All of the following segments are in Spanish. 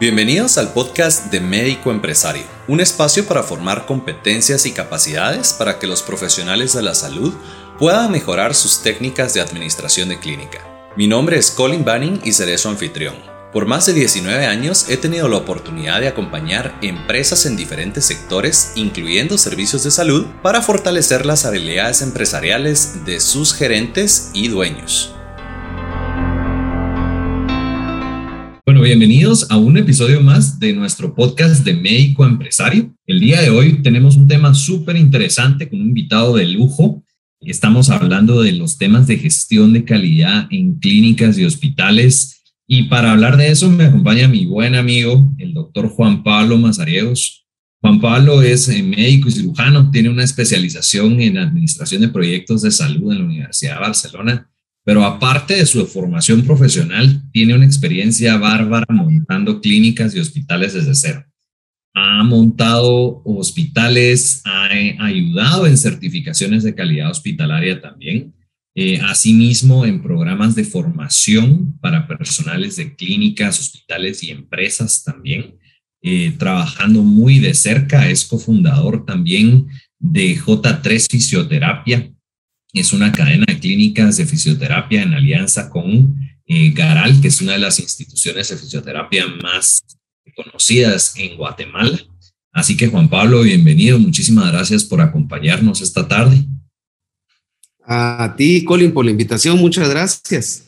Bienvenidos al podcast de Médico Empresario, un espacio para formar competencias y capacidades para que los profesionales de la salud puedan mejorar sus técnicas de administración de clínica. Mi nombre es Colin Banning y seré su anfitrión. Por más de 19 años he tenido la oportunidad de acompañar empresas en diferentes sectores, incluyendo servicios de salud, para fortalecer las habilidades empresariales de sus gerentes y dueños. Bienvenidos a un episodio más de nuestro podcast de médico empresario. El día de hoy tenemos un tema súper interesante con un invitado de lujo. Estamos hablando de los temas de gestión de calidad en clínicas y hospitales. Y para hablar de eso me acompaña mi buen amigo, el doctor Juan Pablo Mazariegos. Juan Pablo es eh, médico y cirujano, tiene una especialización en administración de proyectos de salud en la Universidad de Barcelona pero aparte de su formación profesional, tiene una experiencia bárbara montando clínicas y hospitales desde cero. Ha montado hospitales, ha ayudado en certificaciones de calidad hospitalaria también, eh, asimismo en programas de formación para personales de clínicas, hospitales y empresas también, eh, trabajando muy de cerca, es cofundador también de J3 Fisioterapia, es una cadena de clínicas de fisioterapia en alianza con eh, Garal, que es una de las instituciones de fisioterapia más conocidas en Guatemala. Así que Juan Pablo, bienvenido. Muchísimas gracias por acompañarnos esta tarde. A ti, Colin, por la invitación. Muchas gracias.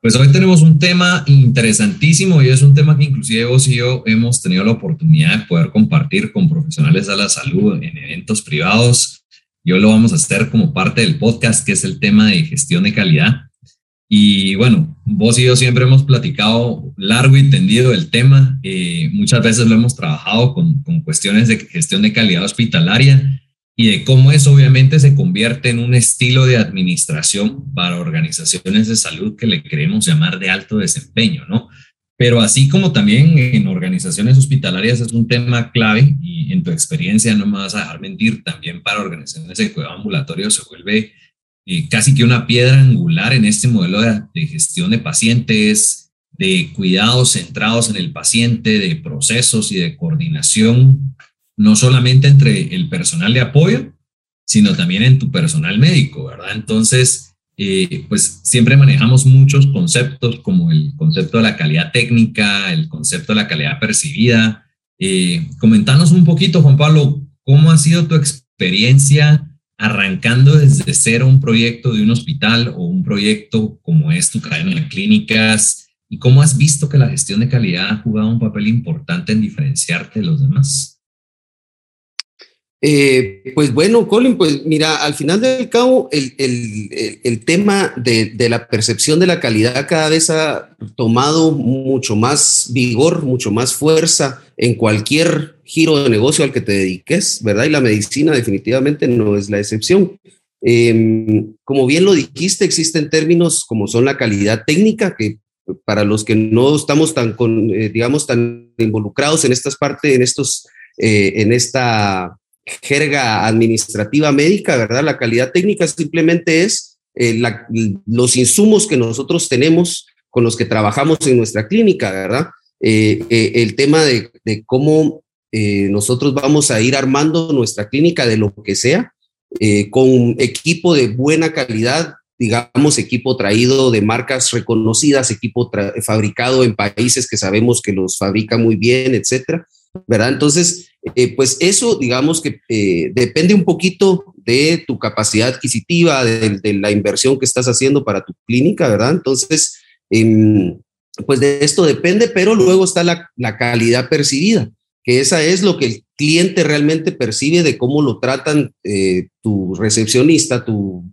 Pues hoy tenemos un tema interesantísimo y es un tema que inclusive vos y yo hemos tenido la oportunidad de poder compartir con profesionales de la salud en eventos privados y hoy lo vamos a hacer como parte del podcast, que es el tema de gestión de calidad. Y bueno, vos y yo siempre hemos platicado largo y tendido el tema. Eh, muchas veces lo hemos trabajado con, con cuestiones de gestión de calidad hospitalaria y de cómo eso obviamente se convierte en un estilo de administración para organizaciones de salud que le queremos llamar de alto desempeño, ¿no? Pero así como también en organizaciones hospitalarias es un tema clave y en tu experiencia no me vas a dejar mentir, también para organizaciones de cuidado ambulatorio se vuelve eh, casi que una piedra angular en este modelo de, de, gestión de pacientes, de cuidados centrados en el paciente, de procesos y de coordinación, no solamente entre el personal de apoyo, sino también en tu personal médico, ¿verdad? Entonces, eh, pues siempre manejamos muchos conceptos como el concepto de la calidad técnica, el concepto de la calidad percibida. Eh, comentanos un poquito, Juan Pablo, ¿cómo ha sido tu experiencia arrancando desde cero un proyecto de un hospital o un proyecto como es tu cadena de clínicas? ¿Y cómo has visto que la gestión de calidad ha jugado un papel importante en diferenciarte de los demás? Eh, pues bueno, Colin, pues mira, al final del cabo, el, el, tema de, de, la percepción de la calidad cada vez ha tomado mucho más vigor, mucho más fuerza en cualquier giro de negocio al que te dediques, ¿verdad? Y la medicina definitivamente no es la excepción. Eh, como bien lo dijiste, existen términos como son la calidad técnica, que para los que no estamos tan, eh, digamos, tan involucrados en estas partes, en estos, eh, en esta jerga administrativa médica, ¿verdad? La calidad técnica simplemente es eh, los insumos que nosotros tenemos con los que trabajamos en nuestra clínica, ¿verdad? Eh, eh, el tema de, de cómo nosotros vamos a ir armando nuestra clínica de lo que sea, con equipo de buena calidad, digamos, equipo traído de marcas reconocidas, equipo fabricado en países que sabemos que los fabrica muy bien, etcétera, ¿verdad? Entonces, eh, pues eso, digamos que eh, depende un poquito de tu capacidad adquisitiva, de, la inversión que estás haciendo para tu clínica, ¿verdad? Entonces, em, pues de esto depende, pero luego está la, calidad percibida, que esa es lo que el cliente realmente percibe de cómo lo tratan eh, tu recepcionista, tu,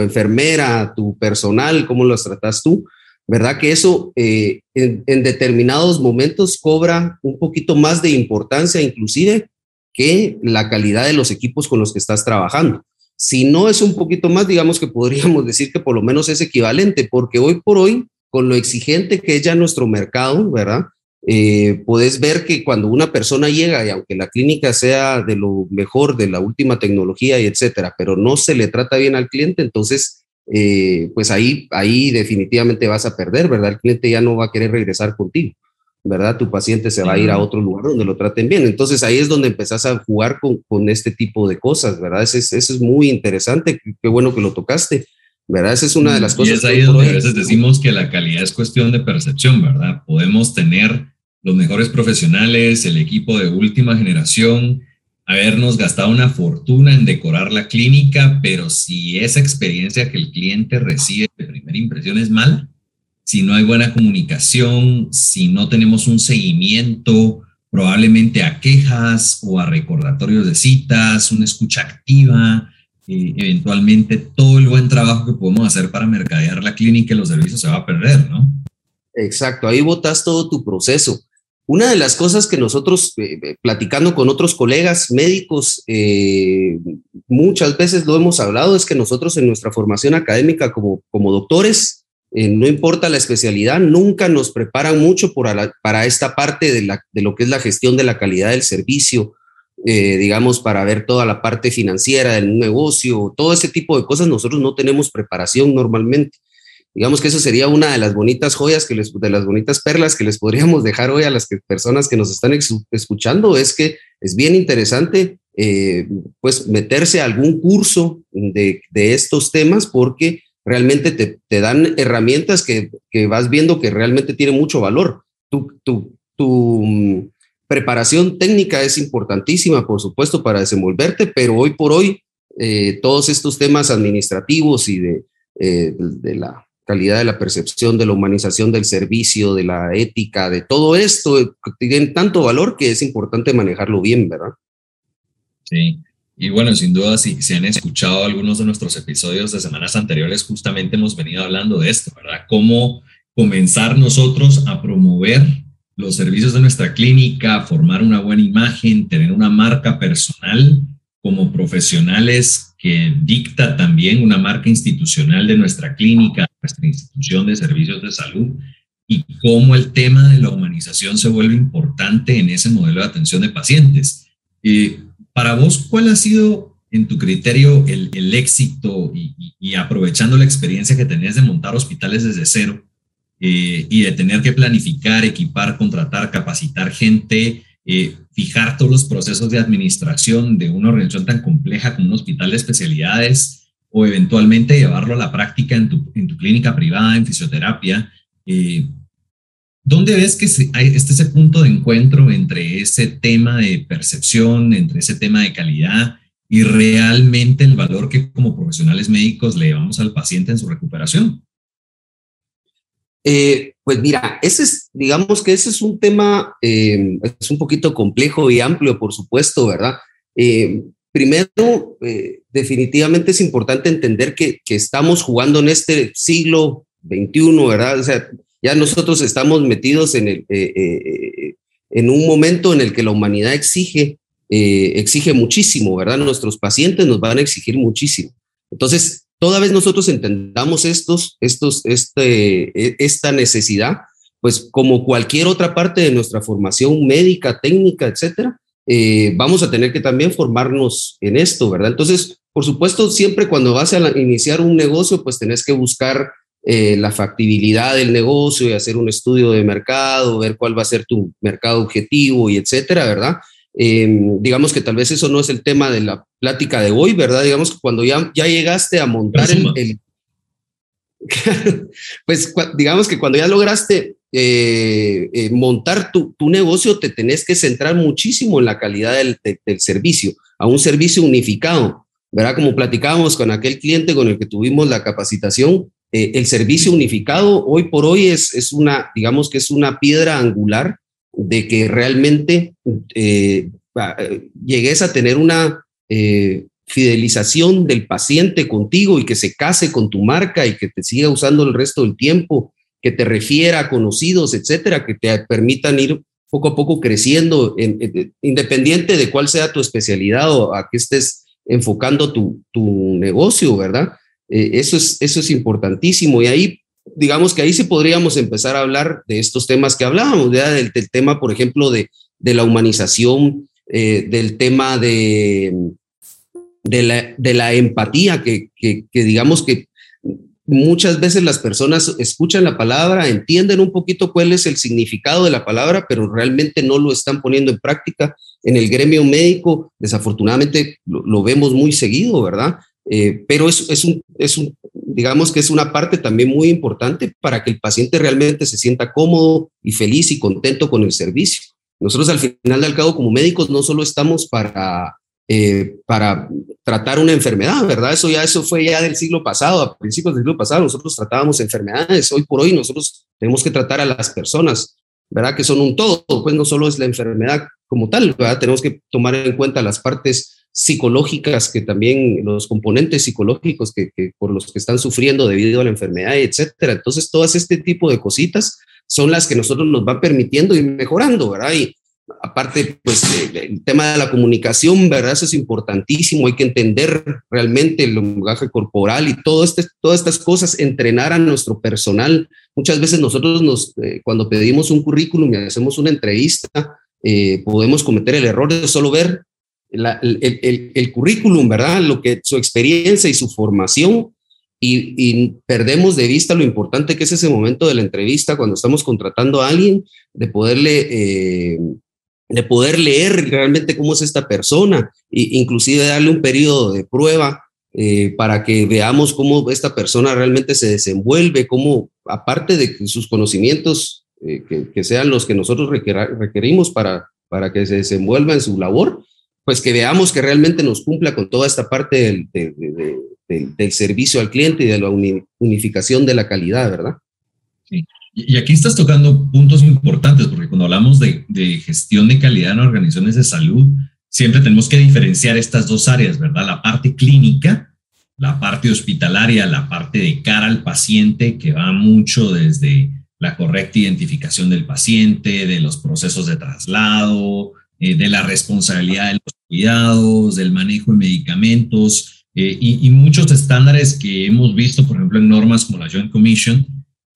enfermera, tu personal, cómo los tratas tú. ¿Verdad? Que eso eh, en, determinados momentos cobra un poquito más de importancia inclusive que la calidad de los equipos con los que estás trabajando. Si no es un poquito más, digamos que podríamos decir que por lo menos es equivalente, porque hoy por hoy, con lo exigente que es ya nuestro mercado, ¿verdad? Eh, puedes ver que cuando una persona llega y aunque la clínica sea de lo mejor, de la última tecnología y etcétera, pero no se le trata bien al cliente, entonces eh, pues ahí, ahí definitivamente vas a perder, ¿verdad? El cliente ya no va a querer regresar contigo. ¿verdad? Tu paciente se va a ir a otro lugar donde lo traten bien. Entonces ahí es donde empezás a jugar con, con este tipo de cosas, ¿verdad? Eso es, eso es muy interesante, qué bueno que lo tocaste. ¿verdad? Esa es una de las cosas. Y es ahí donde a veces decimos que la calidad es cuestión de percepción, ¿verdad? Podemos tener los mejores profesionales, el equipo de última generación, habernos gastado una fortuna en decorar la clínica, pero si esa experiencia que el cliente recibe de primera impresión es mal, si no hay buena comunicación, si no tenemos un seguimiento, probablemente a quejas o a recordatorios de citas, una escucha activa, eh, eventualmente todo el buen trabajo que podemos hacer para mercadear la clínica y los servicios se va a perder, ¿no? Exacto, ahí botas todo tu proceso. Una de las cosas que nosotros, eh, eh, platicando con otros colegas médicos, muchas veces lo hemos hablado, es que nosotros en nuestra formación académica como, como doctores, eh, no importa la especialidad, nunca nos preparan mucho para esta parte de, la, de, lo que es la gestión de la calidad del servicio, eh, digamos, para ver toda la parte financiera del negocio, todo ese tipo de cosas, nosotros no tenemos preparación normalmente. Digamos que eso sería una de las bonitas joyas, que les, de las bonitas perlas que les podríamos dejar hoy a las personas que nos están escuchando, es que es bien interesante eh, pues meterse a algún curso de, de estos temas porque realmente te, te dan herramientas que, que, vas viendo que realmente tienen mucho valor. Tu, tu, tu mm, preparación técnica es importantísima, por supuesto, para desenvolverte, pero hoy por hoy eh, todos estos temas administrativos y de, eh, de la calidad de la percepción, de la humanización del servicio, de la ética, de todo esto, tienen tanto valor que es importante manejarlo bien, ¿verdad? Sí, y bueno, sin duda, si, si han escuchado algunos de nuestros episodios de semanas anteriores, justamente hemos venido hablando de esto, ¿verdad? Cómo comenzar nosotros a promover los servicios de nuestra clínica, formar una buena imagen, tener una marca personal como profesionales que dicta también una marca institucional de nuestra clínica, nuestra institución de servicios de salud, y cómo el tema de la humanización se vuelve importante en ese modelo de atención de pacientes. Eh, para vos, ¿cuál ha sido, en tu criterio, el, éxito y, aprovechando la experiencia que tenés de montar hospitales desde cero eh, y de tener que planificar, equipar, contratar, capacitar gente, eh, fijar todos los procesos de administración de una organización tan compleja como un hospital de especialidades o eventualmente llevarlo a la práctica en tu, en tu clínica privada, en fisioterapia? Eh, ¿Dónde ves que hay este ese punto de encuentro entre ese tema de percepción, entre ese tema de calidad y realmente el valor que como profesionales médicos le llevamos al paciente en su recuperación? Eh, pues mira, ese es, digamos que ese es un tema, eh, es un poquito complejo y amplio, por supuesto, ¿verdad? Eh, primero, definitivamente es importante entender que, que, estamos jugando en este siglo XXI, ¿verdad? O sea, ya nosotros estamos metidos en, el, en un momento en el que la humanidad exige, exige muchísimo, ¿verdad? Nuestros pacientes nos van a exigir muchísimo. Entonces, toda vez nosotros entendamos estos, estos, este, e, esta necesidad, pues como cualquier otra parte de nuestra formación médica, técnica, etcétera, vamos a tener que también formarnos en esto, ¿verdad? Entonces, por supuesto, siempre cuando vas a iniciar un negocio, pues tenés que buscar eh, la factibilidad del negocio y hacer un estudio de mercado, ver cuál va a ser tu mercado objetivo y etcétera, ¿verdad? Em, digamos que tal vez eso no es el tema de la plática de hoy, ¿verdad? Digamos que cuando ya, ya llegaste a montar el, pues digamos que cuando ya lograste eh, eh, montar tu, tu, negocio, te tenés que centrar muchísimo en la calidad del, del, servicio, a un servicio unificado, ¿verdad? Como platicábamos con aquel cliente con el que tuvimos la capacitación, eh, el servicio unificado hoy por hoy es, es, una, digamos que es una piedra angular de que realmente eh, llegues a tener una eh, fidelización del paciente contigo y que se case con tu marca y que te siga usando el resto del tiempo, que te refiera a conocidos, etcétera, que te permitan ir poco a poco creciendo, independiente de cuál sea tu especialidad o a qué estés enfocando tu, tu negocio, ¿verdad? Eh, eso, es, eso es importantísimo y ahí, digamos que ahí sí podríamos empezar a hablar de estos temas que hablábamos, Del, tema, por ejemplo, de, de la humanización, eh, del tema de, de, la, de la empatía, que, que, digamos que muchas veces las personas escuchan la palabra, entienden un poquito cuál es el significado de la palabra, pero realmente no lo están poniendo en práctica. En el gremio médico, desafortunadamente, lo, vemos muy seguido, ¿verdad? Eh, pero es, es, un, es un, digamos que es una parte también muy importante para que el paciente realmente se sienta cómodo y feliz y contento con el servicio. Nosotros al final del cabo como médicos no solo estamos para eh, para tratar una enfermedad, ¿verdad? Eso ya eso fue ya del siglo pasado, a principios del siglo pasado nosotros tratábamos enfermedades, hoy por hoy nosotros tenemos que tratar a las personas, ¿verdad? Que son un todo, pues no solo es la enfermedad como tal, ¿verdad? Tenemos que tomar en cuenta las partes psicológicas que también los componentes psicológicos que, por los que están sufriendo debido a la enfermedad, etcétera. Entonces, todas este tipo de cositas son las que nosotros nos van permitiendo ir mejorando, ¿verdad? Y, aparte, pues el tema de la comunicación, ¿verdad? Eso es importantísimo, hay que entender realmente el lenguaje corporal y todo este, todas estas cosas, entrenar a nuestro personal. Muchas veces nosotros nos, eh, cuando pedimos un currículum y hacemos una entrevista, eh, podemos cometer el error de solo ver el, el, currículum, ¿verdad? Lo que su experiencia y su formación. Y, y, perdemos de vista lo importante que es ese momento de la entrevista cuando estamos contratando a alguien, de poderle eh, de poder leer realmente cómo es esta persona e inclusive darle un periodo de prueba eh, para que veamos cómo esta persona realmente se desenvuelve, cómo aparte de sus conocimientos eh, que, sean los que nosotros requerimos para, para que se desenvuelva en su labor, pues que veamos que realmente nos cumpla con toda esta parte del, del servicio al cliente y de la unificación de la calidad, ¿verdad? Sí. Y aquí estás tocando puntos importantes, porque cuando hablamos de, gestión de calidad en organizaciones de salud, siempre tenemos que diferenciar estas dos áreas, ¿verdad? La parte clínica, la parte hospitalaria, la parte de cara al paciente, que va mucho desde la correcta identificación del paciente, de los procesos de traslado, eh, de la responsabilidad de los cuidados, del manejo de medicamentos eh, y, muchos estándares que hemos visto, por ejemplo, en normas como la Joint Commission,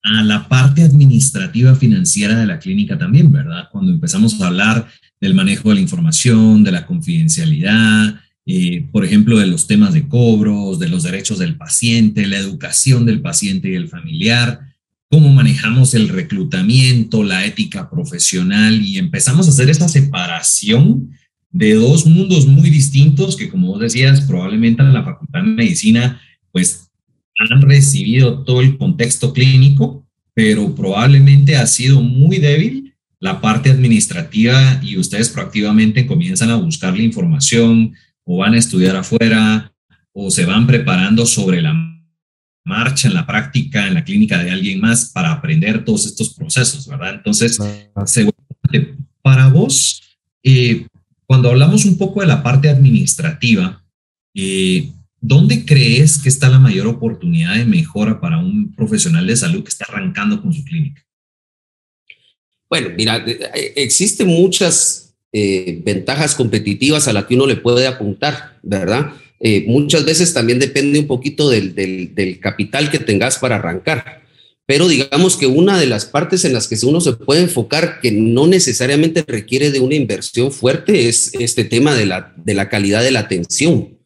a la parte administrativa financiera de la clínica también, ¿verdad? Cuando empezamos a hablar del manejo de la información, de la confidencialidad, eh, por ejemplo, de los temas de cobros, de los derechos del paciente, la educación del paciente y el familiar, cómo manejamos el reclutamiento, la ética profesional y empezamos a hacer esa separación de dos mundos muy distintos que, como vos decías, probablemente en la Facultad de Medicina, pues han recibido todo el contexto clínico, pero probablemente ha sido muy débil la parte administrativa y ustedes proactivamente comienzan a buscar la información o van a estudiar afuera o se van preparando sobre la marcha, en la práctica, en la clínica de alguien más para aprender todos estos procesos, ¿verdad? Entonces, para vos, eh, cuando hablamos un poco de la parte administrativa, eh, ¿Dónde crees que está la mayor oportunidad de mejora para un profesional de salud que está arrancando con su clínica? Bueno, mira, eh, existen muchas eh, ventajas competitivas a las que uno le puede apuntar, ¿verdad? Eh, muchas veces también depende un poquito del, capital que tengas para arrancar. Pero digamos que una de las partes en las que uno se puede enfocar que no necesariamente requiere de una inversión fuerte es este tema de la, de la calidad de la atención.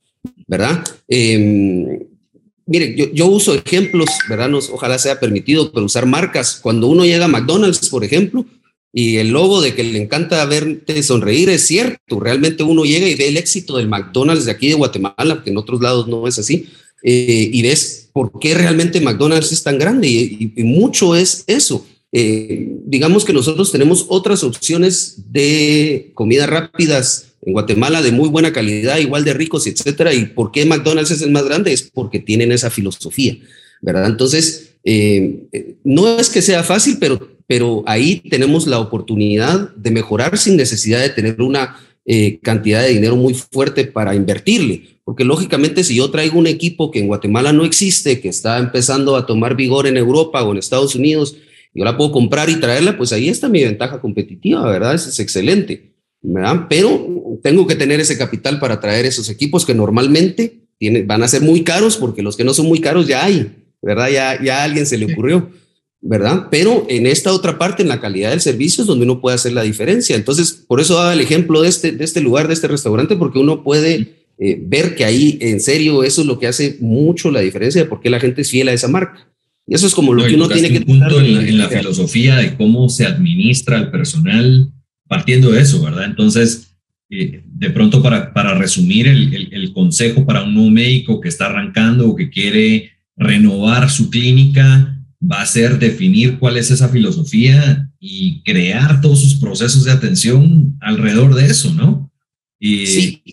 ¿verdad? Eh, mire, yo, uso ejemplos, ¿verdad? ojalá sea permitido, pero usar marcas. Cuando uno llega a McDonald's, por ejemplo, y el logo de que le encanta verte sonreír es cierto. Realmente uno llega y ve el éxito del McDonald's de aquí de Guatemala, que en otros lados no es así, eh, y ves por qué realmente McDonald's es tan grande. Y, mucho es eso. Eh, digamos que nosotros tenemos otras opciones de comidas rápidas en Guatemala de muy buena calidad, igual de ricos, etcétera. ¿Y por qué McDonald's es el más grande? Es porque tienen esa filosofía, ¿verdad? Entonces, eh, no es que sea fácil, pero, pero ahí tenemos la oportunidad de mejorar sin necesidad de tener una eh, cantidad de dinero muy fuerte para invertirle. Porque lógicamente si yo traigo un equipo que en Guatemala no existe, que está empezando a tomar vigor en Europa o en Estados Unidos, yo la puedo comprar y traerla, pues ahí está mi ventaja competitiva, ¿verdad? Eso es excelente. ¿verdad? Pero tengo que tener ese capital para traer esos equipos que normalmente van a ser muy caros porque los que no son muy caros ya hay, ¿verdad? Ya, ya a alguien se le ocurrió, ¿verdad? Pero en esta otra parte, en la calidad del servicio, es donde uno puede hacer la diferencia. Entonces, por eso daba el ejemplo de este, de este lugar, de este restaurante, porque uno puede eh, ver que ahí en serio eso es lo que hace mucho la diferencia de por qué la gente es fiel a esa marca. Y eso es como lo que uno tiene que... Un punto en la, filosofía de cómo se administra el personal partiendo de eso, ¿verdad? Entonces, eh, de pronto para, para resumir el, el, consejo para un nuevo médico que está arrancando o que quiere renovar su clínica, va a ser definir cuál es esa filosofía y crear todos sus procesos de atención alrededor de eso, ¿no? Y sí.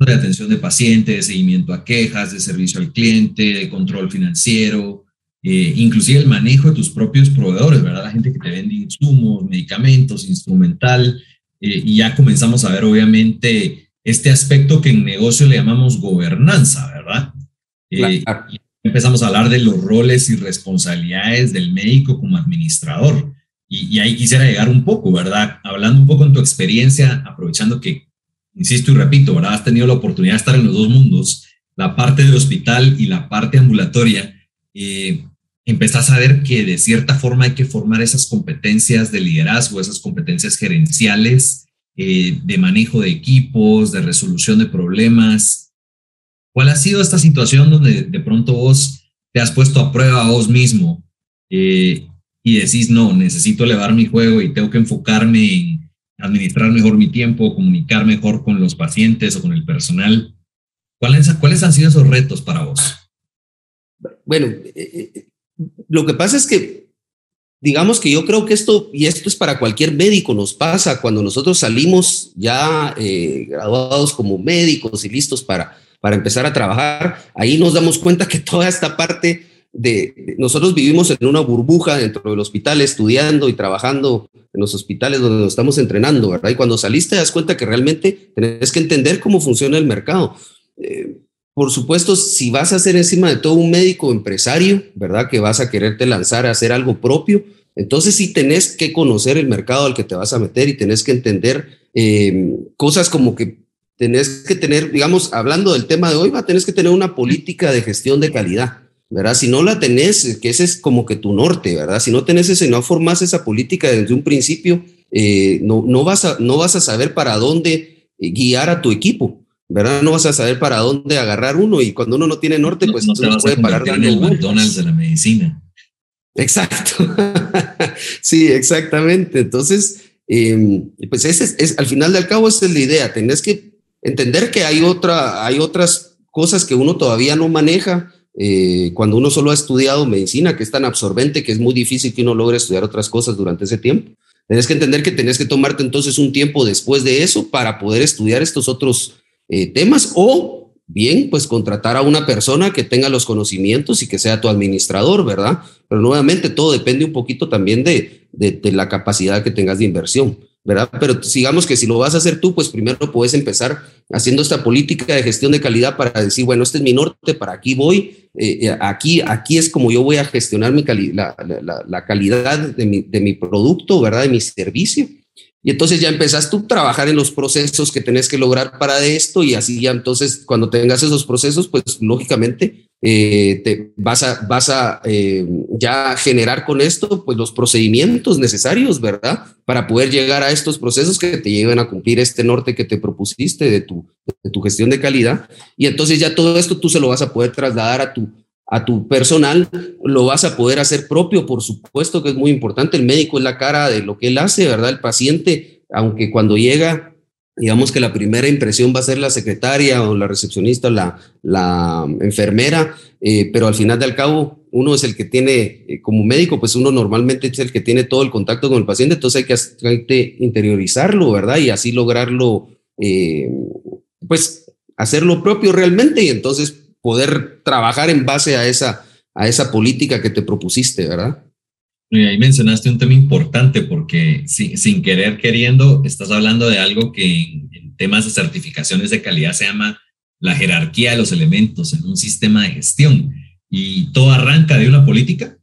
de atención de pacientes, de seguimiento a quejas, de servicio al cliente, de control financiero, eh, inclusive el manejo de tus propios proveedores, ¿verdad? La gente que te vende insumos, medicamentos, instrumental, eh, y ya comenzamos a ver obviamente este aspecto que en negocio le llamamos gobernanza, ¿verdad? Eh, empezamos a hablar de los roles y responsabilidades del médico como administrador. Y, ahí quisiera llegar un poco, ¿verdad? Hablando un poco en tu experiencia, aprovechando que, insisto y repito, ¿verdad? Has tenido la oportunidad de estar en los dos mundos, la parte de hospital y la parte ambulatoria. Eh, empezás a ver que de cierta forma hay que formar esas competencias de liderazgo, esas competencias gerenciales, eh, de manejo de equipos, de resolución de problemas. ¿Cuál ha sido esta situación donde de pronto vos te has puesto a prueba a vos mismo eh, y decís, no, necesito elevar mi juego y tengo que enfocarme en administrar mejor mi tiempo, comunicar mejor con los pacientes o con el personal? ¿Cuáles, cuáles han sido esos retos para vos? Bueno, eh, lo que pasa es que, digamos que yo creo que esto, y esto es para cualquier médico, nos pasa cuando nosotros salimos ya eh, graduados como médicos y listos para, para empezar a trabajar, ahí nos damos cuenta que toda esta parte de, nosotros vivimos en una burbuja dentro del hospital estudiando y trabajando en los hospitales donde nos estamos entrenando, ¿verdad? Y cuando saliste te das cuenta que realmente tenés que entender cómo funciona el mercado. Eh, por supuesto, si vas a ser encima de todo un médico empresario, ¿verdad? Que vas a quererte lanzar a hacer algo propio, entonces sí tenés que conocer el mercado al que te vas a meter y tenés que entender eh, cosas como que tenés que tener, digamos, hablando del tema de hoy, va, tenés que tener una política de gestión de calidad, ¿verdad? Si no la tenés, que ese es como que tu norte, ¿verdad? Si no tenés ese, no formás esa política desde un principio, eh, no, no, vas a, no vas a saber para dónde guiar a tu equipo. ¿verdad? No vas a saber para dónde agarrar uno y cuando uno no tiene norte, pues no, se puede parar en el McDonald's de la medicina. Exacto. sí, exactamente. Entonces, em, pues ese es, al final del cabo esa es la idea. Tenés que entender que hay otra, hay otras cosas que uno todavía no maneja. Eh, cuando uno solo ha estudiado medicina, que es tan absorbente que es muy difícil que uno logre estudiar otras cosas durante ese tiempo. Tenés que entender que tenés que tomarte entonces un tiempo después de eso para poder estudiar estos otros eh, temas o bien, pues contratar a una persona que tenga los conocimientos y que sea tu administrador, ¿verdad? Pero nuevamente todo depende un poquito también de, de, la capacidad que tengas de inversión, ¿verdad? Pero digamos que si lo vas a hacer tú, pues primero puedes empezar haciendo esta política de gestión de calidad para decir, bueno, este es mi norte, para aquí voy, eh, eh, aquí, aquí es como yo voy a gestionar mi la, calidad de mi, de mi producto, ¿verdad? De mi servicio y entonces ya empezás tú a trabajar en los procesos que tenés que lograr para esto y así ya entonces cuando tengas esos procesos, pues lógicamente eh, te vas a, vas a eh, ya generar con esto pues los procedimientos necesarios, ¿verdad? Para poder llegar a estos procesos que te lleven a cumplir este norte que te propusiste de tu, de tu gestión de calidad. Y entonces ya todo esto tú se lo vas a poder trasladar a tu, a tu personal, lo vas a poder hacer propio, por supuesto que es muy importante. El médico es la cara de lo que él hace, ¿verdad? El paciente, aunque cuando llega, digamos que la primera impresión va a ser la secretaria o la recepcionista o la, la enfermera, eh, pero al final del cabo, uno es el que tiene, eh, como médico, pues uno normalmente es el que tiene todo el contacto con el paciente, entonces hay que, interiorizarlo, ¿verdad? Y así lograrlo, eh, pues hacerlo propio realmente y entonces poder trabajar en base a esa, a esa política que te propusiste, ¿verdad? Y ahí mencionaste un tema importante porque sin, querer queriendo estás hablando de algo que en, en, temas de certificaciones de calidad se llama la jerarquía de los elementos en un sistema de gestión. Y todo arranca de una política,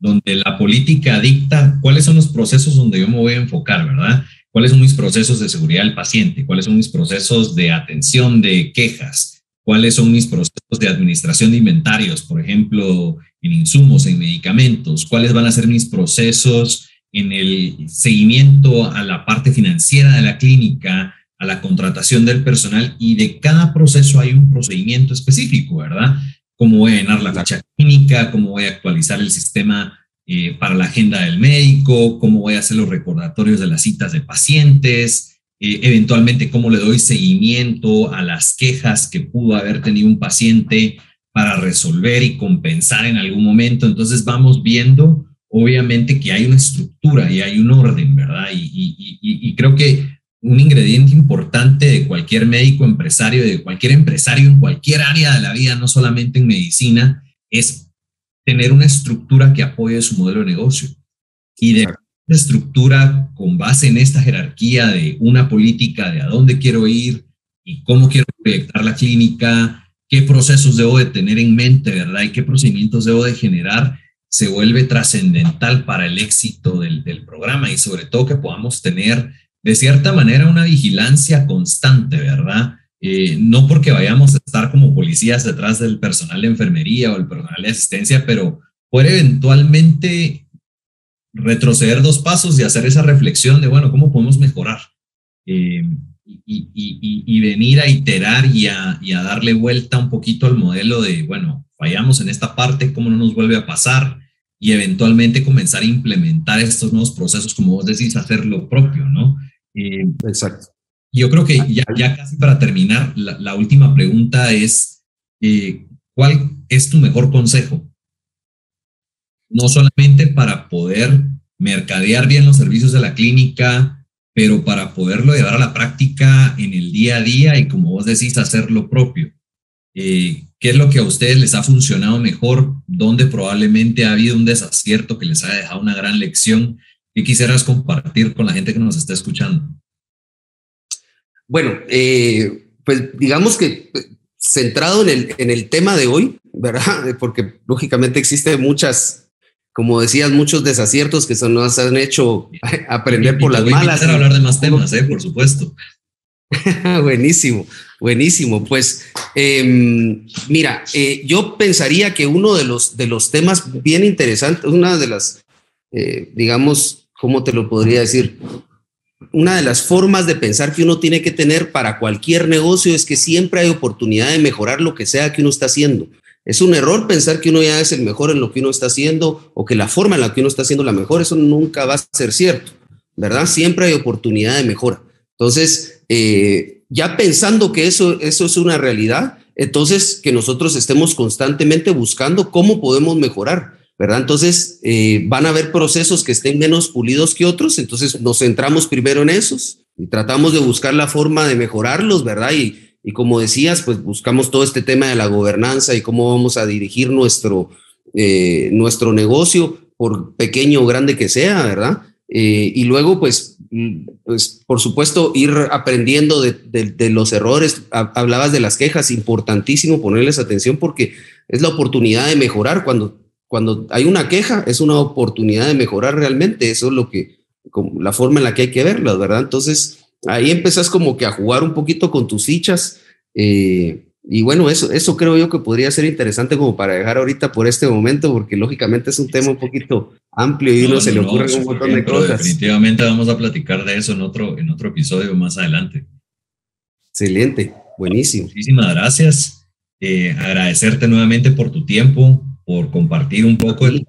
donde la política dicta cuáles son los procesos donde yo me voy a enfocar, ¿verdad? ¿Cuáles son mis procesos de seguridad del paciente? ¿Cuáles son mis procesos de atención de quejas? Cuáles son mis procesos de administración de inventarios, por ejemplo, en insumos, en medicamentos, cuáles van a ser mis procesos en el seguimiento a la parte financiera de la clínica, a la contratación del personal y de cada proceso hay un procedimiento específico, ¿verdad? Cómo voy a llenar la ficha clínica, cómo voy a actualizar el sistema eh, para la agenda del médico, cómo voy a hacer los recordatorios de las citas de pacientes, eh, eventualmente cómo le doy seguimiento a las quejas que pudo haber tenido un paciente para resolver y compensar en algún momento. Entonces vamos viendo, obviamente, que hay una estructura y hay un orden, ¿verdad? y creo que un ingrediente importante de cualquier médico empresario, de cualquier empresario en cualquier área de la vida, no solamente en medicina, es tener una estructura que apoye su modelo de negocio. Y de estructura con base en esta jerarquía de una política de a dónde quiero ir y cómo quiero proyectar la clínica, qué procesos debo de tener en mente, ¿verdad? Y qué procedimientos debo de generar, se vuelve trascendental para el éxito del, del programa y sobre todo que podamos tener de cierta manera una vigilancia constante, ¿verdad? Eh, no porque vayamos a estar como policías detrás del personal de enfermería o el personal de asistencia, pero puede eventualmente retroceder dos pasos y hacer esa reflexión de, bueno, ¿cómo podemos mejorar? Eh, y, venir a iterar y a, y a darle vuelta un poquito al modelo de, bueno, fallamos en esta parte, ¿cómo no nos vuelve a pasar? Y eventualmente comenzar a implementar estos nuevos procesos, como vos decís, hacer lo propio, ¿no? Eh, Exacto. Yo creo que ya, ya casi para terminar, la, última pregunta es, eh, ¿cuál es tu mejor consejo? No solamente para poder mercadear bien los servicios de la clínica, pero para poderlo llevar a la práctica en el día a día y como vos decís, hacer lo propio. Eh, ¿Qué es lo que a ustedes les ha funcionado mejor? ¿Dónde probablemente ha habido un desacierto que les ha dejado una gran lección? ¿Qué quisieras compartir con la gente que nos está escuchando? Bueno, eh, pues digamos que centrado en el, en el tema de hoy, ¿verdad? Porque lógicamente existen muchas, como decías, muchos desaciertos que se nos han hecho aprender por las malas. A hablar de más temas, ¿eh? por supuesto. buenísimo, buenísimo. Pues em, mira, eh, yo pensaría que uno de los, de los temas bien interesantes, una de las, digamos, ¿cómo te lo podría decir? Una de las formas de pensar que uno tiene que tener para cualquier negocio es que siempre hay oportunidad de mejorar lo que sea que uno está haciendo. Es un error pensar que uno ya es el mejor en lo que uno está haciendo o que la forma en la que uno está haciendo la mejor, eso nunca va a ser cierto, ¿verdad? Siempre hay oportunidad de mejora. Entonces, eh, ya pensando que eso, eso es una realidad, entonces que nosotros estemos constantemente buscando cómo podemos mejorar. ¿verdad? Entonces, eh, van a haber procesos que estén menos pulidos que otros, entonces nos centramos primero en esos y tratamos de buscar la forma de mejorarlos, ¿verdad? Y, y como decías, pues buscamos todo este tema de la gobernanza y cómo vamos a dirigir nuestro, eh, nuestro negocio, por pequeño o grande que sea, ¿verdad? Eh, y luego, pues, pues, por supuesto, ir aprendiendo de, de, los errores. Hablabas de las quejas, importantísimo ponerles atención porque es la oportunidad de mejorar cuando cuando hay una queja, es una oportunidad de mejorar realmente. Eso es lo que, la forma en la que hay que verlo, ¿verdad? Entonces, ahí empezás como que a jugar un poquito con tus fichas. Eh, y bueno, eso, eso creo yo que podría ser interesante como para dejar ahorita por este momento, porque lógicamente es un tema un poquito amplio y uno se le ocurre un montón de cosas. Definitivamente vamos a platicar de eso en otro, en otro episodio más adelante. Excelente, buenísimo. Muchísimas gracias. Eh, agradecerte nuevamente por tu tiempo, por compartir un poco de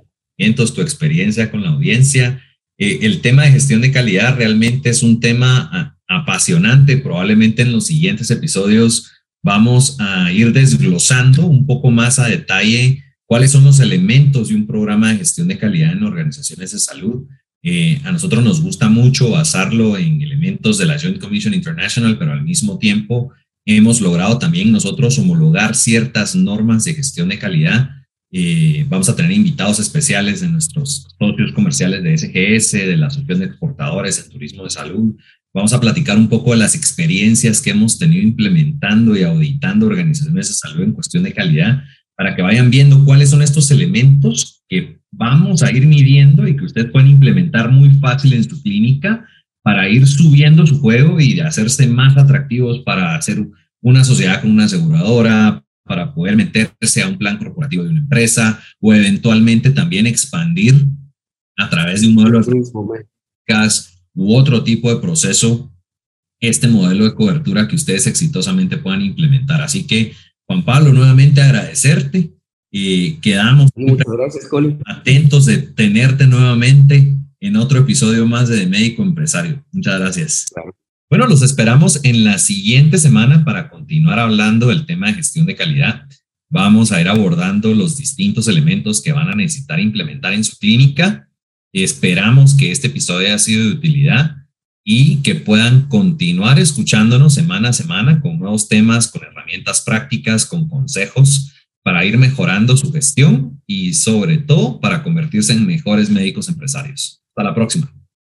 tu experiencia con la audiencia. Eh, el tema de gestión de calidad realmente es un tema apasionante. Probablemente en los siguientes episodios vamos a ir desglosando un poco más a detalle cuáles son los elementos de un programa de gestión de calidad en organizaciones de salud. Eh, a nosotros nos gusta mucho basarlo en elementos de la Joint Commission International, pero al mismo tiempo hemos logrado también nosotros homologar ciertas normas de gestión de calidad eh, vamos a tener invitados especiales de nuestros socios comerciales de SGS, de la Asociación de Exportadores en Turismo de Salud. Vamos a platicar un poco de las experiencias que hemos tenido implementando y auditando organizaciones de salud en cuestión de calidad para que vayan viendo cuáles son estos elementos que vamos a ir midiendo y que usted pueden implementar muy fácil en su clínica para ir subiendo su juego y hacerse más atractivos para hacer una sociedad con una aseguradora, para poder meterse a un plan corporativo de una empresa o eventualmente también expandir a través de un modelo de u otro tipo de proceso este modelo de cobertura que ustedes exitosamente puedan implementar. Así que, Juan Pablo, nuevamente agradecerte. Eh, quedamos Muchas gracias, Colin. atentos de tenerte nuevamente en otro episodio más de, Médico Empresario. Muchas gracias. Bueno, los esperamos en la siguiente semana para continuar hablando del tema de gestión de calidad. Vamos a ir abordando los distintos elementos que van a necesitar implementar en su clínica. Esperamos que este episodio haya sido de utilidad y que puedan continuar escuchándonos semana a semana con nuevos temas, con herramientas prácticas, con consejos para ir mejorando su gestión y sobre todo para convertirse en mejores médicos empresarios. Hasta la próxima.